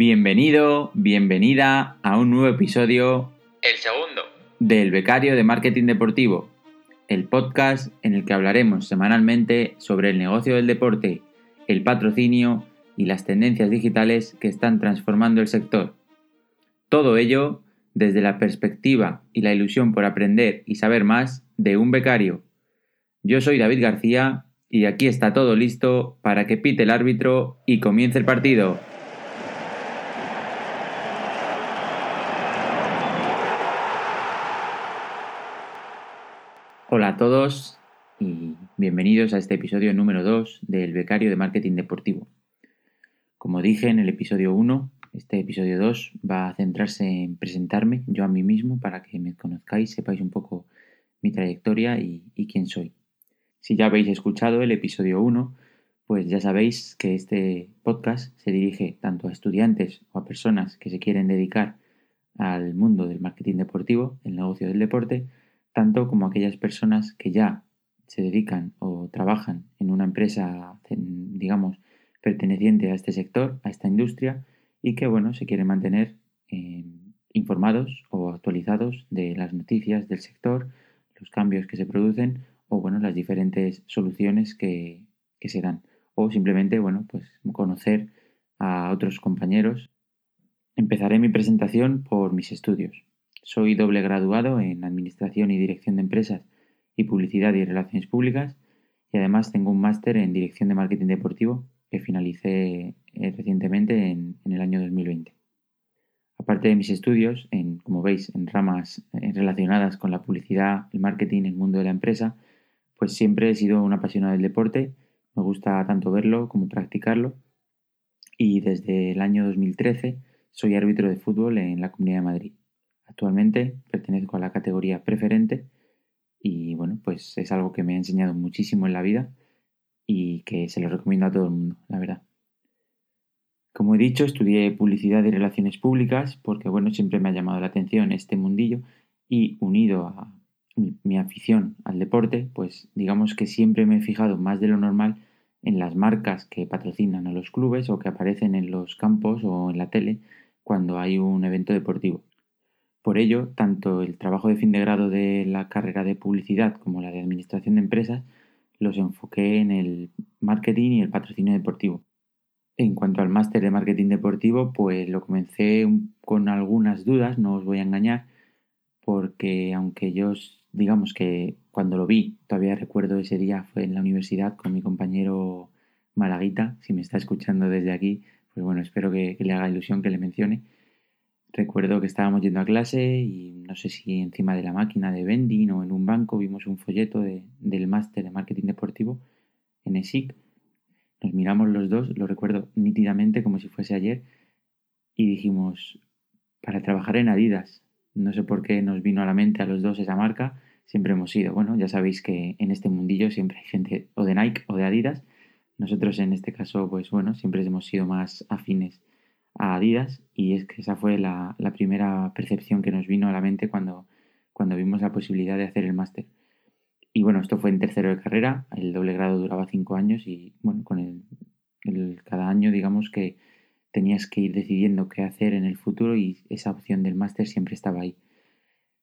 Bienvenido, bienvenida a un nuevo episodio, El segundo. del Becario de Marketing Deportivo, el podcast en el que hablaremos semanalmente sobre el negocio del deporte, el patrocinio y las tendencias digitales que están transformando el sector. Todo ello desde la perspectiva y la ilusión por aprender y saber más de un becario. Yo soy David García y aquí está todo listo para que pite el árbitro y comience el partido. Hola a todos y bienvenidos a este episodio número 2 del Becario de Marketing Deportivo. Como dije en el episodio 1, este episodio 2 va a centrarse en presentarme yo a mí mismo para que me conozcáis, sepáis un poco mi trayectoria y, quién soy. Si ya habéis escuchado el episodio 1, pues ya sabéis que este podcast se dirige tanto a estudiantes o a personas que se quieren dedicar al mundo del marketing deportivo, el negocio del deporte, tanto como aquellas personas que ya se dedican o trabajan en una empresa, digamos, perteneciente a este sector, a esta industria, y que, bueno, se quieren mantener eh, informados o actualizados de las noticias del sector, los cambios que se producen o, bueno, las diferentes soluciones que se dan. O simplemente, bueno, pues conocer a otros compañeros. Empezaré mi presentación por mis estudios. Soy doble graduado en Administración y Dirección de Empresas y Publicidad y Relaciones Públicas y además tengo un máster en Dirección de Marketing Deportivo que finalicé eh, recientemente en, el año 2020. Aparte de mis estudios, en, como veis, en ramas eh, relacionadas con la publicidad, el marketing, el mundo de la empresa, pues siempre he sido un apasionado del deporte, me gusta tanto verlo como practicarlo y desde el año 2013 soy árbitro de fútbol en la Comunidad de Madrid. Actualmente pertenezco a la categoría preferente y bueno, pues es algo que me ha enseñado muchísimo en la vida y que se lo recomiendo a todo el mundo, la verdad. Como he dicho, estudié publicidad y relaciones públicas porque bueno, siempre me ha llamado la atención este mundillo y unido a mi, mi afición al deporte, pues digamos que siempre me he fijado más de lo normal en las marcas que patrocinan a los clubes o que aparecen en los campos o en la tele cuando hay un evento deportivo. Por ello, tanto el trabajo de fin de grado de la carrera de publicidad como la de administración de empresas los enfoqué en el marketing y el patrocinio deportivo. En cuanto al máster de marketing deportivo, pues lo comencé con algunas dudas, no os voy a engañar, porque aunque yo digamos que cuando lo vi, todavía recuerdo ese día, fue en la universidad con mi compañero Malaguita, si me está escuchando desde aquí, pues bueno, espero que, que le haga ilusión que le mencione. Recuerdo que estábamos yendo a clase y no sé si encima de la máquina de vending o en un banco vimos un folleto de, del máster de marketing deportivo en ESIC. Nos miramos los dos, lo recuerdo nítidamente como si fuese ayer, y dijimos, para trabajar en Adidas. No sé por qué nos vino a la mente a los dos esa marca, siempre hemos sido, bueno, ya sabéis que en este mundillo siempre hay gente o de Nike o de Adidas. Nosotros en este caso, pues bueno, siempre hemos sido más afines a Adidas y es que esa fue la, primera percepción que nos vino a la mente cuando, cuando vimos la posibilidad de hacer el máster. Y bueno, esto fue en tercero de carrera, el doble grado duraba cinco años y bueno, con el, el, cada año digamos que tenías que ir decidiendo qué hacer en el futuro y esa opción del máster siempre estaba ahí.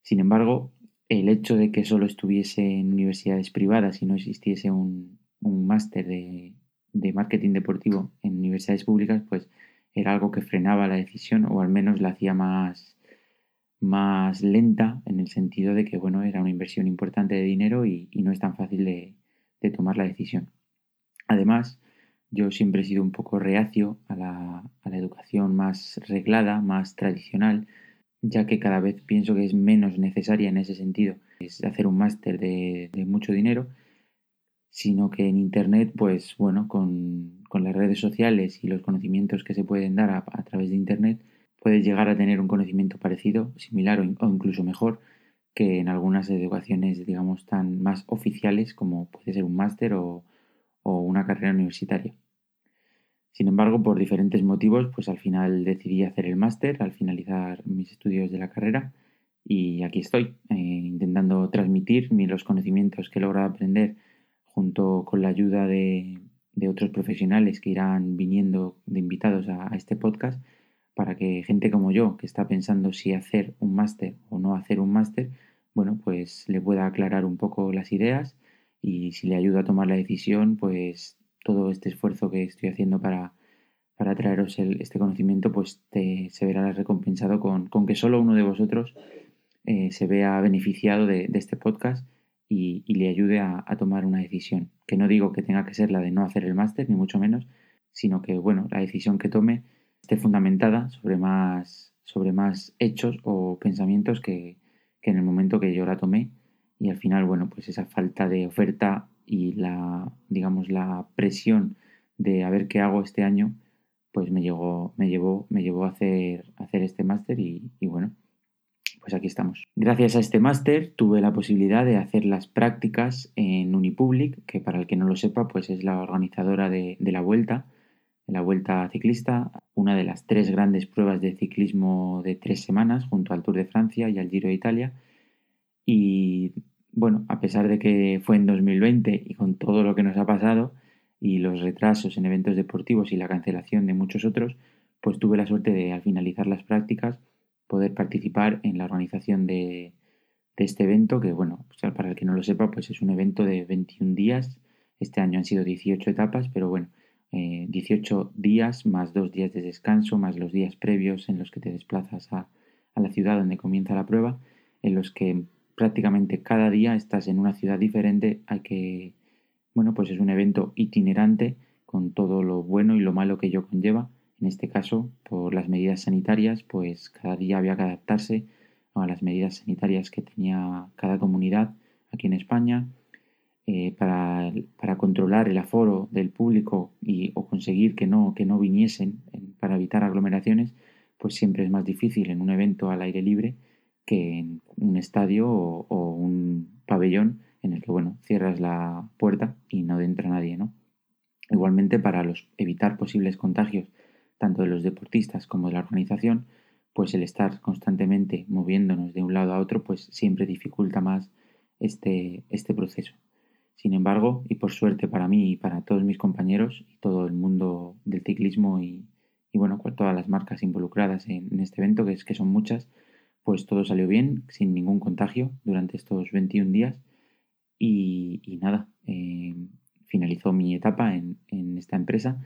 Sin embargo, el hecho de que solo estuviese en universidades privadas y no existiese un, un máster de, de marketing deportivo en universidades públicas, pues era algo que frenaba la decisión o al menos la hacía más, más lenta en el sentido de que bueno, era una inversión importante de dinero y, no es tan fácil de, tomar la decisión. Además, yo siempre he sido un poco reacio a la, a la educación más reglada, más tradicional, ya que cada vez pienso que es menos necesaria en ese sentido. Es hacer un máster de mucho dinero, sino que en Internet, pues bueno, con, con, las redes sociales y los conocimientos que se pueden dar a, través de Internet, puedes llegar a tener un conocimiento parecido, similar o, o, incluso mejor que en algunas educaciones, digamos, tan más oficiales como puede ser un máster o, o una carrera universitaria. Sin embargo, por diferentes motivos, pues al final decidí hacer el máster al finalizar mis estudios de la carrera y aquí estoy, eh, intentando transmitir los conocimientos que he logrado aprender junto con la ayuda de, otros profesionales que irán viniendo de invitados a, este podcast, para que gente como yo, que está pensando si hacer un máster o no hacer un máster, bueno, pues le pueda aclarar un poco las ideas y si le ayuda a tomar la decisión, pues todo este esfuerzo que estoy haciendo para, para traeros este conocimiento, pues se verá recompensado con, con, que solo uno de vosotros eh, se vea beneficiado de, este podcast y, le ayude a, tomar una decisión. Que no digo que tenga que ser la de no hacer el máster, ni mucho menos, sino que, bueno, la decisión que tome esté fundamentada sobre más, sobre más hechos o pensamientos que, que en el momento que yo la tomé y al final, bueno, pues esa falta de oferta y la, digamos, la presión de a ver qué hago este año, pues me llegó, me llevó, me llevó a hacer, hacer este máster y, bueno, pues aquí estamos. Gracias a este máster tuve la posibilidad de hacer las prácticas en Unipublic, que para el que no lo sepa, pues es la organizadora de, la vuelta, la vuelta ciclista, una de las tres grandes pruebas de ciclismo de tres semanas, junto al Tour de Francia y al Giro de Italia. Y bueno, a pesar de que fue en 2020 y con todo lo que nos ha pasado y los retrasos en eventos deportivos y la cancelación de muchos otros, pues tuve la suerte de al finalizar las prácticas poder participar en la organización de, este evento, que bueno, para el que no lo sepa, pues es un evento de 21 días. Este año han sido 18 etapas, pero bueno, 18 eh, días más dos días de descanso, más los días previos en los que te desplazas a, a la ciudad donde comienza la prueba, en los que prácticamente cada día estás en una ciudad diferente, hay que, bueno, pues es un evento itinerante con todo lo bueno y lo malo que ello conlleva. En este caso, por las medidas sanitarias, pues cada día había que adaptarse a las medidas sanitarias que tenía cada comunidad aquí en España. Eh, para, controlar el aforo del público y, o conseguir que no, que no viniesen para evitar aglomeraciones, pues siempre es más difícil en un evento al aire libre que en un estadio o, un pabellón en el que, bueno, cierras la puerta y no entra nadie, ¿no? Igualmente, para los, evitar posibles contagios, tanto de los deportistas como de la organización, pues el estar constantemente moviéndonos de un lado a otro, pues siempre dificulta más este, este proceso. Sin embargo, y por suerte para mí y para todos mis compañeros y todo el mundo del ciclismo y, y bueno, todas las marcas involucradas en, en este evento, que es que son muchas, pues todo salió bien, sin ningún contagio durante estos 21 días y, nada, eh, finalizó mi etapa en, esta empresa,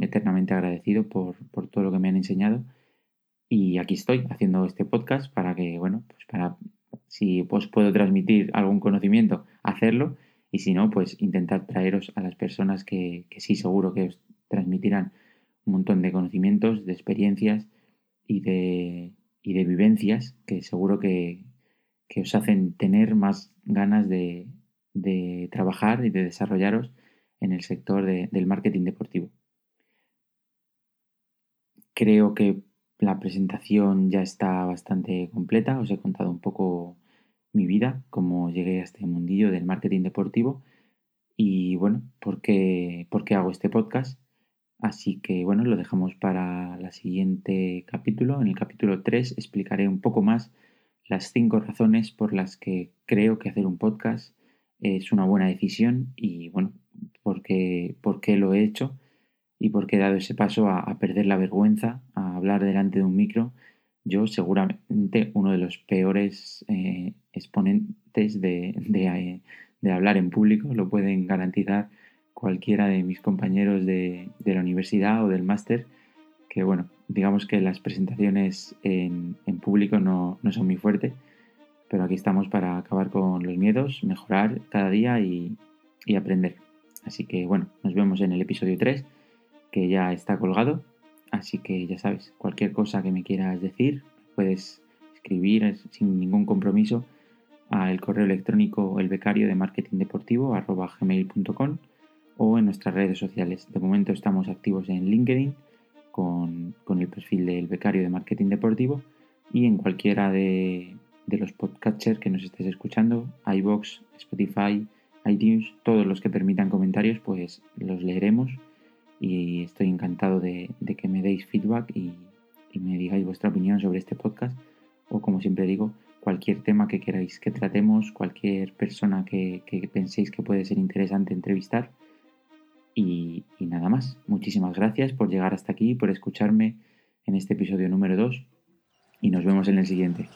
eternamente agradecido por, todo lo que me han enseñado y aquí estoy haciendo este podcast para que, bueno, pues para si os puedo transmitir algún conocimiento, hacerlo y si no, pues intentar traeros a las personas que, que sí seguro que os transmitirán un montón de conocimientos, de experiencias y de, y de vivencias que seguro que, os hacen tener más ganas de, trabajar y de desarrollaros en el sector del marketing deportivo. Creo que la presentación ya está bastante completa. Os he contado un poco mi vida, cómo llegué a este mundillo del marketing deportivo y bueno, por qué, por qué hago este podcast Así que bueno, lo dejamos para el siguiente capítulo. En el capítulo 3 explicaré un poco más las cinco razones por las que creo que hacer un podcast es una buena decisión y bueno, por qué, por qué lo he hecho y por qué he dado ese paso a, perder la vergüenza, a hablar delante de un micro. Yo seguramente uno de los peores eh, exponentes de, de, de hablar en público, lo pueden garantizar cualquiera de mis compañeros de, la universidad o del máster, que bueno, digamos que las presentaciones en, público no, son muy fuertes, pero aquí estamos para acabar con los miedos, mejorar cada día y, y aprender. Así que bueno, nos vemos en el episodio 3, que ya está colgado. Así que ya sabes, cualquier cosa que me quieras decir, puedes escribir sin ningún compromiso al correo electrónico el becario de marketing deportivo gmail.com o en nuestras redes sociales. De momento estamos activos en LinkedIn con, el perfil del becario de marketing deportivo y en cualquiera de, los podcatchers que nos estés escuchando, iBox, Spotify, iTunes, todos los que permitan comentarios, pues los leeremos y estoy encantado de, que me deis feedback y, me digáis vuestra opinión sobre este podcast o como siempre digo, cualquier tema que queráis que tratemos, cualquier persona que penséis que puede ser interesante entrevistar, y, nada más. Muchísimas gracias por llegar hasta aquí, por escucharme en este episodio número 2 y nos vemos en el siguiente.